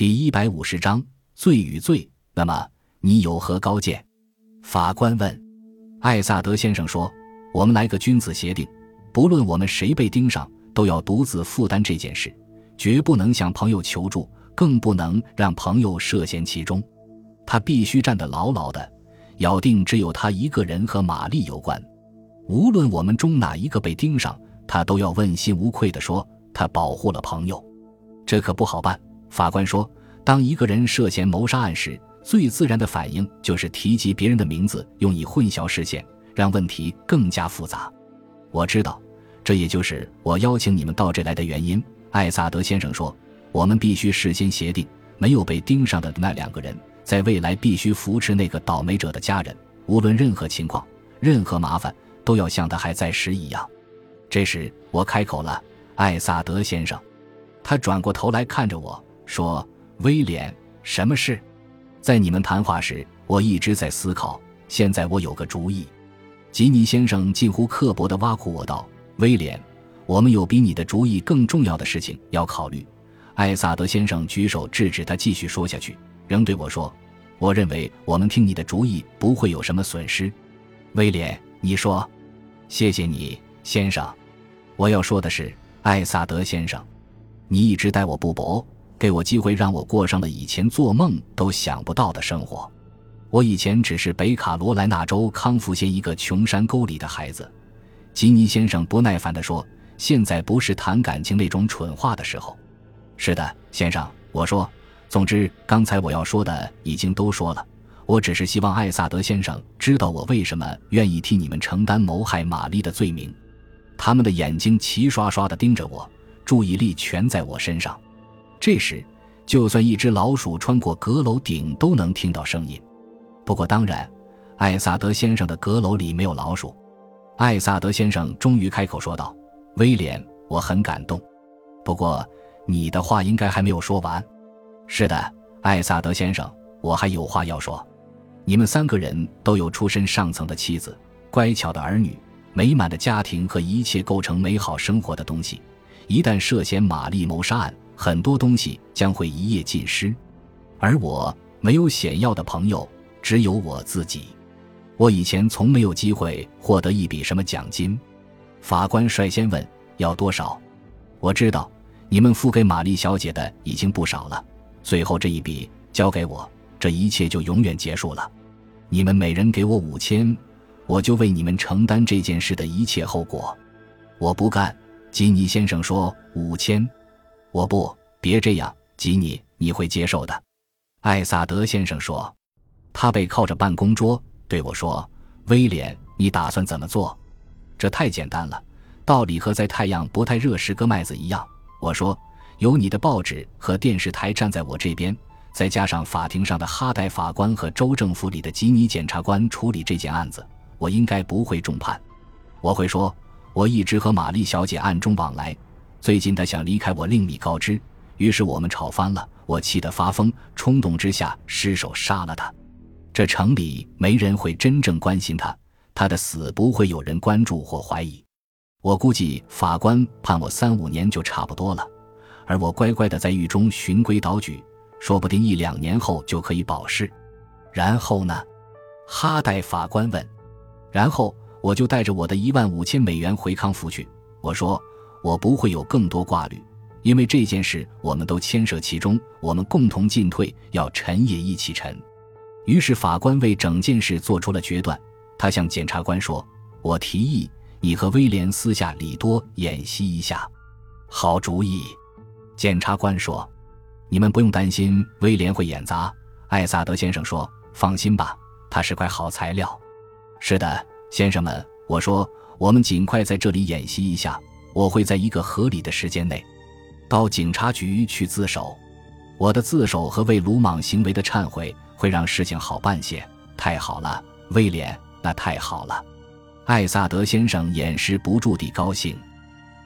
第一百五十章罪与罪。那么你有何高见？法官问。艾萨德先生说：“我们来个君子协定，不论我们谁被盯上，都要独自负担这件事，绝不能向朋友求助，更不能让朋友涉嫌其中。他必须站得牢牢的，咬定只有他一个人和玛丽有关。无论我们中哪一个被盯上，他都要问心无愧地说他保护了朋友。这可不好办。”法官说：“当一个人涉嫌谋杀案时。”最自然的反应就是提及别人的名字，用以混淆视线，让问题更加复杂。我知道，这也就是我邀请你们到这来的原因。艾萨德先生说：“我们必须事先协定，没有被盯上的那两个人，在未来必须扶持那个倒霉者的家人，无论任何情况、任何麻烦，都要像他还在时一样。”这时，我开口了：“艾萨德先生。”他转过头来看着我说：“威廉，什么事？”在你们谈话时，我一直在思考。现在我有个主意。吉尼先生近乎刻薄地挖苦我道：“威廉，我们有比你的主意更重要的事情要考虑。”艾萨德先生举手制止他继续说下去，仍对我说：“我认为我们听你的主意不会有什么损失。”威廉，你说：“谢谢你，先生。”我要说的是，艾萨德先生，你一直待我不薄。给我机会，让我过上了以前做梦都想不到的生活。我以前只是北卡罗来纳州康福县一个穷山沟里的孩子。吉尼先生不耐烦地说：“现在不是谈感情那种蠢话的时候。”是的，先生，我说。总之，刚才我要说的已经都说了。我只是希望艾萨德先生知道我为什么愿意替你们承担谋害玛丽的罪名。他们的眼睛齐刷刷地盯着我，注意力全在我身上。这时，就算一只老鼠穿过阁楼顶都能听到声音。不过，当然，艾萨德先生的阁楼里没有老鼠。艾萨德先生终于开口说道：“威廉，我很感动。不过，你的话应该还没有说完。”“是的，艾萨德先生，我还有话要说。你们三个人都有出身上层的妻子、乖巧的儿女、美满的家庭和一切构成美好生活的东西。一旦涉嫌玛丽谋杀案，很多东西将会一夜尽失，而我没有显要的朋友，只有我自己。我以前从没有机会获得一笔什么奖金。法官率先问：“要多少？”我知道你们付给玛丽小姐的已经不少了。最后这一笔交给我，这一切就永远结束了。你们每人给我五千，我就为你们承担这件事的一切后果。我不干，吉尼先生说五千。我不，别这样，吉尼，你会接受的。”艾萨德先生说。他背靠着办公桌对我说：“威廉，你打算怎么做？这太简单了，道理和在太阳不太热时割麦子一样。”我说：“有你的报纸和电视台站在我这边，再加上法庭上的哈代法官和州政府里的吉尼检察官处理这件案子，我应该不会重判。我会说，我一直和玛丽小姐暗中往来。”最近他想离开我，另觅高枝，于是我们吵翻了。我气得发疯，冲动之下失手杀了他。这城里没人会真正关心他，他的死不会有人关注或怀疑。我估计法官判我三五年就差不多了，而我乖乖的在狱中循规蹈矩，说不定一两年后就可以保释。然后呢？哈代法官问。然后我就带着我的一万五千美元回康福去。我说。我不会有更多挂虑，因为这件事我们都牵涉其中，我们共同进退，要沉也一起沉。于是法官为整件事做出了决断，他向检察官说：“我提议你和威廉私下里多演习一下。”好主意，检察官说：“你们不用担心威廉会演砸。”艾萨德先生说：“放心吧，他是块好材料。”是的，先生们，我说，我们尽快在这里演习一下。我会在一个合理的时间内，到警察局去自首。我的自首和为鲁莽行为的忏悔会让事情好办些。太好了，威廉，那太好了。艾萨德先生掩饰不住地高兴。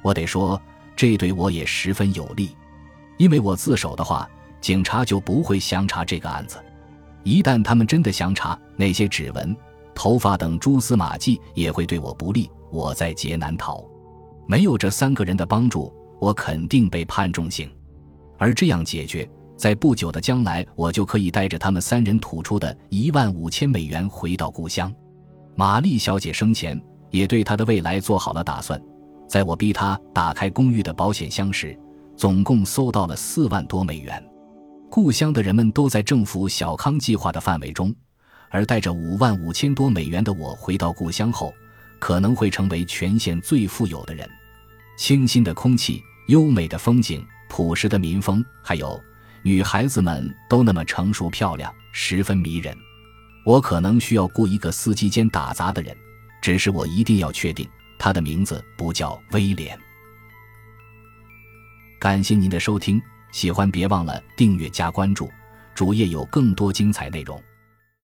我得说，这对我也十分有利，因为我自首的话，警察就不会详查这个案子。一旦他们真的详查，那些指纹、头发等蛛丝马迹也会对我不利，我在劫难逃。没有这三个人的帮助，我肯定被判重刑。而这样解决，在不久的将来，我就可以带着他们三人吐出的一万五千美元回到故乡。玛丽小姐生前也对她的未来做好了打算。在我逼她打开公寓的保险箱时，总共搜到了四万多美元。故乡的人们都在政府小康计划的范围中，而带着五万五千多美元的我回到故乡后，可能会成为全县最富有的人。清新的空气、优美的风景、朴实的民风，还有女孩子们都那么成熟漂亮，十分迷人。我可能需要雇一个司机兼打杂的人，只是我一定要确定他的名字不叫威廉。感谢您的收听，喜欢别忘了订阅加关注，主页有更多精彩内容。